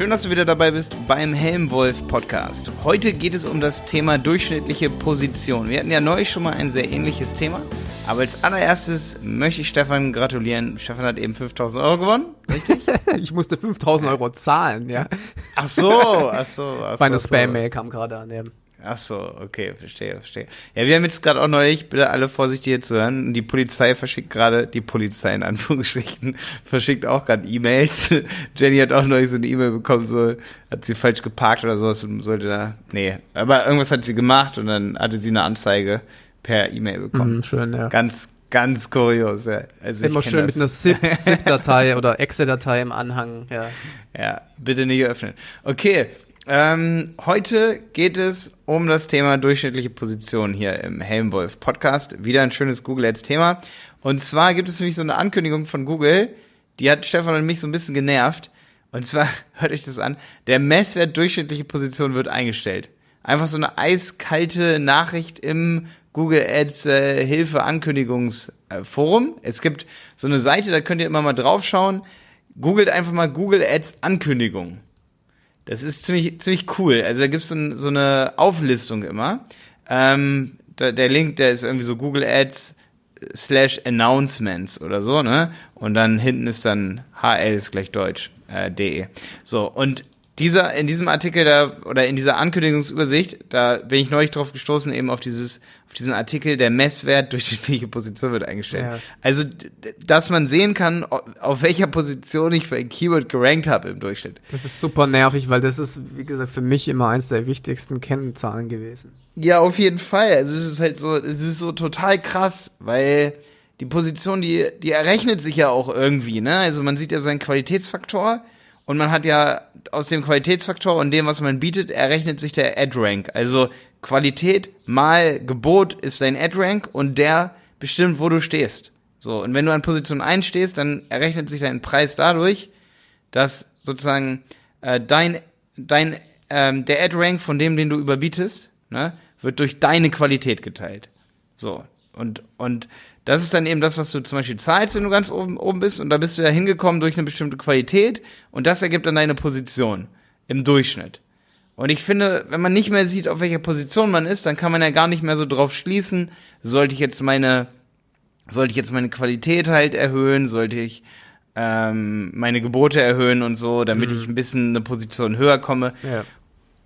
Schön, dass du wieder dabei bist beim Helmwolf Podcast. Heute geht es um das Thema durchschnittliche Position. Wir hatten ja neu schon mal ein sehr ähnliches Thema. Aber als allererstes möchte ich Stefan gratulieren. Stefan hat eben 5000 Euro gewonnen, richtig? ich musste 5000 Euro zahlen, ja. Ach so, ach so. Ach so Meine Spam-Mail kam gerade an. Ja. Ach so, okay, verstehe, verstehe. Ja, wir haben jetzt gerade auch neulich, bitte alle vorsichtig hier zu hören, die Polizei verschickt gerade, die Polizei in Anführungsstrichen, verschickt auch gerade E-Mails. Jenny hat auch neulich so eine E-Mail bekommen, so, hat sie falsch geparkt oder sowas und sollte da, nee, aber irgendwas hat sie gemacht und dann hatte sie eine Anzeige per E-Mail bekommen. Mhm, schön, ja. Ganz, ganz kurios, ja. Also Immer schön das. mit einer ZIP-Datei oder Excel-Datei im Anhang, ja. Ja, bitte nicht öffnen. Okay, ähm, heute geht es um das Thema durchschnittliche Position hier im Helmwolf Podcast. Wieder ein schönes Google Ads Thema. Und zwar gibt es nämlich so eine Ankündigung von Google, die hat Stefan und mich so ein bisschen genervt. Und zwar, hört euch das an, der Messwert durchschnittliche Position wird eingestellt. Einfach so eine eiskalte Nachricht im Google Ads äh, Hilfe Ankündigungsforum. Es gibt so eine Seite, da könnt ihr immer mal draufschauen. Googelt einfach mal Google Ads Ankündigung. Das ist ziemlich, ziemlich cool. Also da gibt es so eine Auflistung immer. Ähm, da, der Link, der ist irgendwie so Google Ads slash Announcements oder so, ne? Und dann hinten ist dann HL ist gleich Deutsch, äh, de. So, und dieser, in diesem Artikel da, oder in dieser Ankündigungsübersicht, da bin ich neulich drauf gestoßen, eben auf dieses, auf diesen Artikel, der Messwert durch die Position wird eingestellt. Ja. Also, dass man sehen kann, auf welcher Position ich für ein Keyword gerankt habe im Durchschnitt. Das ist super nervig, weil das ist, wie gesagt, für mich immer eins der wichtigsten Kennzahlen gewesen. Ja, auf jeden Fall. Also, es ist halt so, es ist so total krass, weil die Position, die, die errechnet sich ja auch irgendwie, ne? Also, man sieht ja seinen Qualitätsfaktor und man hat ja aus dem Qualitätsfaktor und dem, was man bietet, errechnet sich der Ad-Rank. Also Qualität mal Gebot ist dein Ad-Rank und der bestimmt, wo du stehst. So, und wenn du an Position 1 stehst, dann errechnet sich dein Preis dadurch, dass sozusagen äh, dein, dein ähm, der Ad-Rank von dem, den du überbietest, ne, wird durch deine Qualität geteilt. So, und, und das ist dann eben das, was du zum Beispiel zahlst, wenn du ganz oben, oben bist. Und da bist du ja hingekommen durch eine bestimmte Qualität. Und das ergibt dann deine Position im Durchschnitt. Und ich finde, wenn man nicht mehr sieht, auf welcher Position man ist, dann kann man ja gar nicht mehr so drauf schließen, sollte ich jetzt meine, sollte ich jetzt meine Qualität halt erhöhen, sollte ich ähm, meine Gebote erhöhen und so, damit mhm. ich ein bisschen eine Position höher komme. Ja.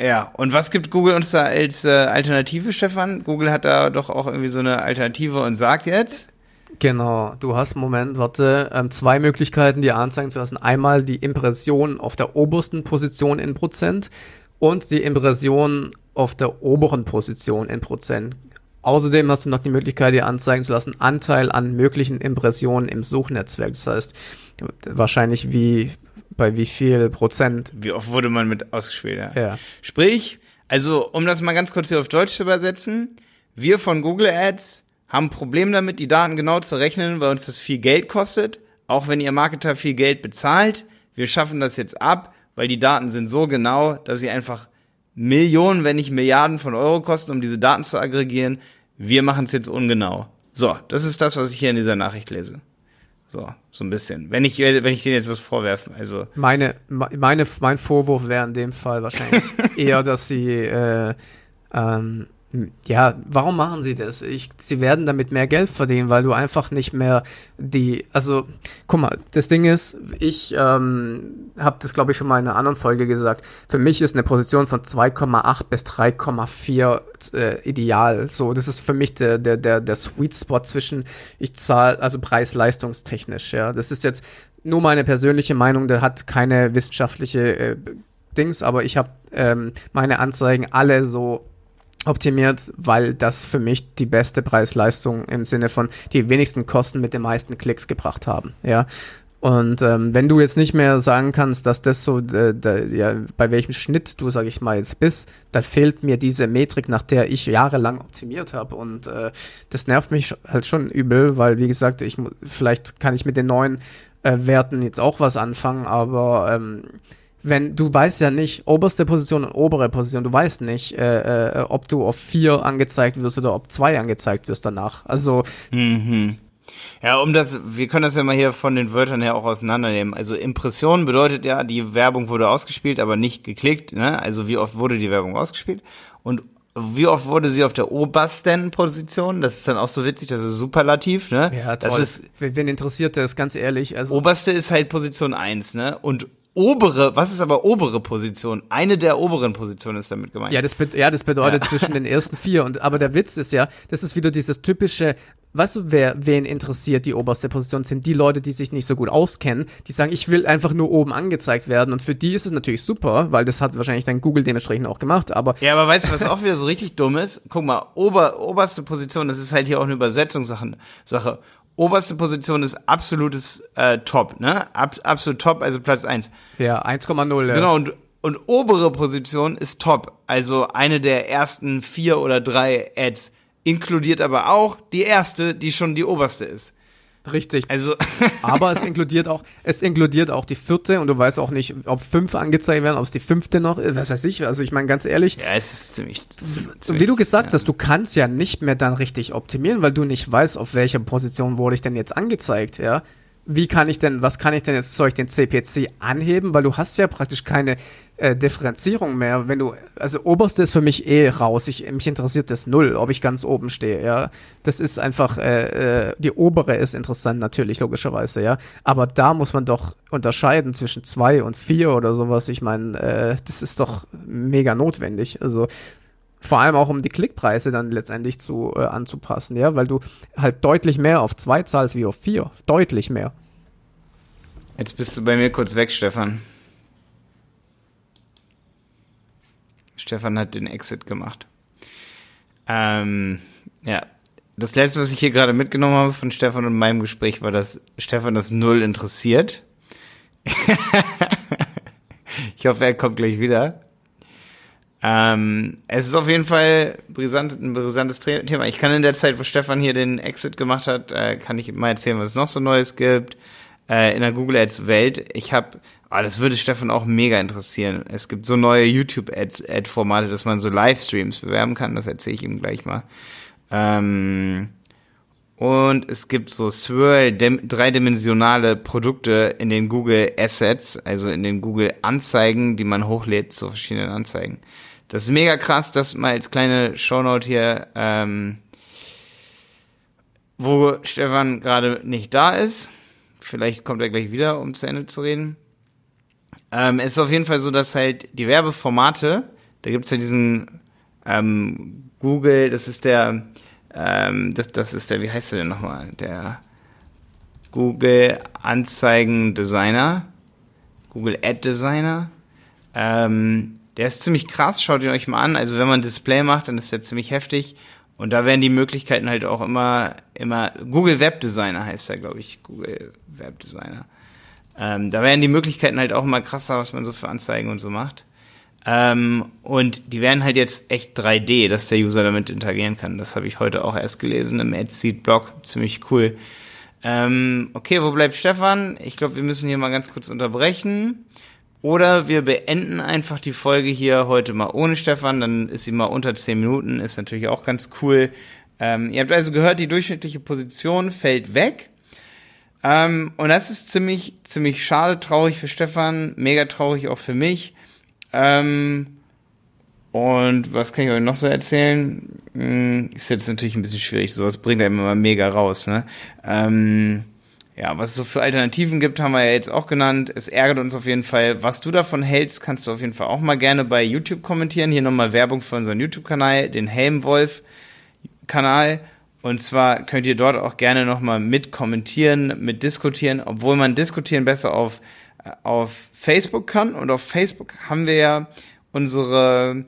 Ja, und was gibt Google uns da als äh, Alternative, Stefan? Google hat da doch auch irgendwie so eine Alternative und sagt jetzt. Genau, du hast, Moment, warte, ähm, zwei Möglichkeiten, dir anzeigen zu lassen. Einmal die Impression auf der obersten Position in Prozent und die Impression auf der oberen Position in Prozent. Außerdem hast du noch die Möglichkeit, dir anzeigen zu lassen, Anteil an möglichen Impressionen im Suchnetzwerk. Das heißt, wahrscheinlich wie bei wie viel Prozent. Wie oft wurde man mit ausgespielt, ja. ja. Sprich, also um das mal ganz kurz hier auf Deutsch zu übersetzen, wir von Google Ads haben ein Problem damit, die Daten genau zu rechnen, weil uns das viel Geld kostet, auch wenn ihr Marketer viel Geld bezahlt. Wir schaffen das jetzt ab, weil die Daten sind so genau, dass sie einfach Millionen, wenn nicht Milliarden von Euro kosten, um diese Daten zu aggregieren. Wir machen es jetzt ungenau. So, das ist das, was ich hier in dieser Nachricht lese. So, so ein bisschen. Wenn ich, wenn ich denen jetzt was vorwerfen, also. Meine, meine, mein Vorwurf wäre in dem Fall wahrscheinlich eher, dass sie, äh, ähm, ja, warum machen sie das? Ich, sie werden damit mehr Geld verdienen, weil du einfach nicht mehr die, also, guck mal, das Ding ist, ich ähm, habe das, glaube ich, schon mal in einer anderen Folge gesagt. Für mich ist eine Position von 2,8 bis 3,4 äh, ideal. So, das ist für mich der, der, der, der Sweet Spot zwischen, ich zahle, also preis-leistungstechnisch, ja. Das ist jetzt nur meine persönliche Meinung, der hat keine wissenschaftliche äh, Dings, aber ich habe ähm, meine Anzeigen alle so optimiert, weil das für mich die beste Preis-Leistung im Sinne von die wenigsten Kosten mit den meisten Klicks gebracht haben. Ja. Und ähm, wenn du jetzt nicht mehr sagen kannst, dass das so, äh, de, ja, bei welchem Schnitt du, sag ich mal, jetzt bist, dann fehlt mir diese Metrik, nach der ich jahrelang optimiert habe. Und äh, das nervt mich halt schon übel, weil, wie gesagt, ich vielleicht kann ich mit den neuen äh, Werten jetzt auch was anfangen, aber ähm, wenn du weißt ja nicht, oberste Position und obere Position, du weißt nicht, äh, äh, ob du auf vier angezeigt wirst oder ob zwei angezeigt wirst danach. Also mhm. Ja, um das, wir können das ja mal hier von den Wörtern her auch auseinandernehmen. Also Impression bedeutet ja, die Werbung wurde ausgespielt, aber nicht geklickt. Ne? Also wie oft wurde die Werbung ausgespielt? Und wie oft wurde sie auf der obersten Position? Das ist dann auch so witzig, das ist superlativ, ne? Ja, toll. Das ist, Wen interessiert das, ganz ehrlich? Also, oberste ist halt Position eins, ne? Und obere, was ist aber obere Position? Eine der oberen Positionen ist damit gemeint. ja, das, ja, das bedeutet zwischen den ersten vier. Und, aber der Witz ist ja, das ist wieder dieses typische, weißt du, wer, wen interessiert die oberste Position? Sind die Leute, die sich nicht so gut auskennen, die sagen, ich will einfach nur oben angezeigt werden. Und für die ist es natürlich super, weil das hat wahrscheinlich dann Google dementsprechend auch gemacht. Aber Ja, aber weißt du, was auch wieder so richtig dumm ist? Guck mal, ober, oberste Position, das ist halt hier auch eine Übersetzungssache. Sache. Oberste Position ist absolutes äh, Top, ne? Ab, absolut Top, also Platz eins. ja, 1,0. ja. Genau, und, und obere Position ist Top, also eine der ersten vier oder drei Ads. Inkludiert aber auch die erste, die schon die oberste ist. Richtig. Also, Aber es inkludiert auch, es inkludiert auch die vierte und du weißt auch nicht, ob fünf angezeigt werden, ob es die fünfte noch, ist, was weiß ich. Also ich meine ganz ehrlich, ja, es ist ziemlich. und wie du gesagt hast, du kannst ja nicht mehr dann richtig optimieren, weil du nicht weißt, auf welcher Position wurde ich denn jetzt angezeigt, ja. Wie kann ich denn, was kann ich denn jetzt, soll ich den CPC anheben, weil du hast ja praktisch keine äh, Differenzierung mehr. Wenn du, also oberste ist für mich eh raus. Ich, mich interessiert das null, ob ich ganz oben stehe, ja. Das ist einfach, äh, äh, die obere ist interessant natürlich, logischerweise, ja. Aber da muss man doch unterscheiden zwischen zwei und vier oder sowas. Ich meine, äh, das ist doch mega notwendig. Also vor allem auch um die Klickpreise dann letztendlich zu äh, anzupassen, ja, weil du halt deutlich mehr auf zwei zahlst wie auf vier. Deutlich mehr. Jetzt bist du bei mir kurz weg, Stefan. Stefan hat den Exit gemacht. Ähm, ja. Das letzte, was ich hier gerade mitgenommen habe von Stefan und meinem Gespräch, war, dass Stefan das null interessiert. ich hoffe, er kommt gleich wieder. Ähm, es ist auf jeden Fall brisant, ein brisantes Thema. Ich kann in der Zeit, wo Stefan hier den Exit gemacht hat, äh, kann ich mal erzählen, was es noch so Neues gibt äh, in der Google Ads Welt. Ich habe, ah, das würde Stefan auch mega interessieren. Es gibt so neue YouTube Ads Ad Formate, dass man so Livestreams bewerben kann. Das erzähle ich ihm gleich mal. Ähm, und es gibt so Swirl dim- dreidimensionale Produkte in den Google Assets, also in den Google Anzeigen, die man hochlädt zu verschiedenen Anzeigen. Das ist mega krass, das mal als kleine Shownote hier, ähm, wo Stefan gerade nicht da ist. Vielleicht kommt er gleich wieder, um zu Ende zu reden. Ähm, es ist auf jeden Fall so, dass halt die Werbeformate, da gibt's ja diesen ähm, Google, das ist der, ähm, das, das ist der, wie heißt der denn nochmal? Der Google Anzeigen Designer, Google Ad Designer. Ähm, der ist ziemlich krass, schaut ihn euch mal an. Also wenn man Display macht, dann ist der ziemlich heftig. Und da werden die Möglichkeiten halt auch immer, immer, Google Web Designer heißt er, glaube ich, Google Web Designer. Ähm, da werden die Möglichkeiten halt auch immer krasser, was man so für Anzeigen und so macht. Ähm, und die werden halt jetzt echt 3D, dass der User damit interagieren kann. Das habe ich heute auch erst gelesen im AdSeed-Blog. Ziemlich cool. Ähm, okay, wo bleibt Stefan? Ich glaube, wir müssen hier mal ganz kurz unterbrechen. Oder wir beenden einfach die Folge hier heute mal ohne Stefan, dann ist sie mal unter 10 Minuten, ist natürlich auch ganz cool. Ähm, ihr habt also gehört, die durchschnittliche Position fällt weg. Ähm, und das ist ziemlich, ziemlich schade, traurig für Stefan, mega traurig auch für mich. Ähm, und was kann ich euch noch so erzählen? Hm, ist jetzt natürlich ein bisschen schwierig, sowas bringt einem immer mega raus, ne? Ähm, ja, was es so für Alternativen gibt, haben wir ja jetzt auch genannt. Es ärgert uns auf jeden Fall. Was du davon hältst, kannst du auf jeden Fall auch mal gerne bei YouTube kommentieren. Hier nochmal Werbung für unseren YouTube-Kanal, den Helmwolf-Kanal. Und zwar könnt ihr dort auch gerne nochmal mit kommentieren, mit diskutieren, obwohl man diskutieren besser auf, äh, auf Facebook kann. Und auf Facebook haben wir ja unsere,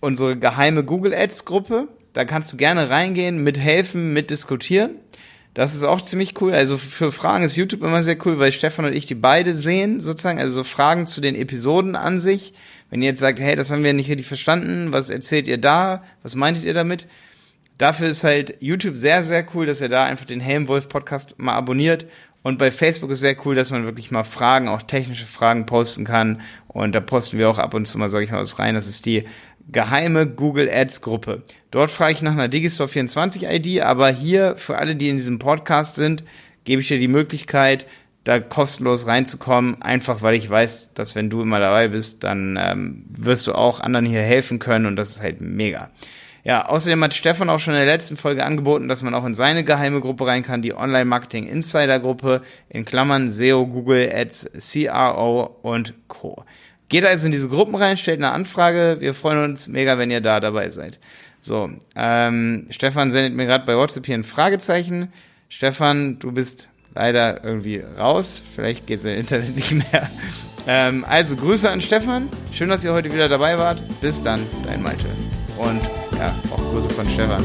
unsere geheime Google Ads Gruppe. Da kannst du gerne reingehen, mithelfen, mitdiskutieren. Das ist auch ziemlich cool. Also für Fragen ist YouTube immer sehr cool, weil Stefan und ich die beide sehen, sozusagen. Also so Fragen zu den Episoden an sich. Wenn ihr jetzt sagt, hey, das haben wir nicht richtig verstanden, was erzählt ihr da? Was meintet ihr damit? Dafür ist halt YouTube sehr, sehr cool, dass ihr da einfach den Helmwolf Podcast mal abonniert. Und bei Facebook ist sehr cool, dass man wirklich mal Fragen, auch technische Fragen posten kann. Und da posten wir auch ab und zu mal, sag ich mal, was rein. Das ist die geheime Google Ads Gruppe. Dort frage ich nach einer Digistore 24 ID, aber hier für alle, die in diesem Podcast sind, gebe ich dir die Möglichkeit, da kostenlos reinzukommen, einfach weil ich weiß, dass wenn du immer dabei bist, dann ähm, wirst du auch anderen hier helfen können und das ist halt mega. Ja, außerdem hat Stefan auch schon in der letzten Folge angeboten, dass man auch in seine geheime Gruppe rein kann, die Online Marketing Insider Gruppe, in Klammern SEO, Google Ads, CRO und Co. Geht also in diese Gruppen rein, stellt eine Anfrage. Wir freuen uns mega, wenn ihr da dabei seid. So, ähm, Stefan sendet mir gerade bei WhatsApp hier ein Fragezeichen. Stefan, du bist leider irgendwie raus. Vielleicht geht sein Internet nicht mehr. Ähm, also Grüße an Stefan. Schön, dass ihr heute wieder dabei wart. Bis dann, dein Malte. Und ja, auch Grüße von Stefan.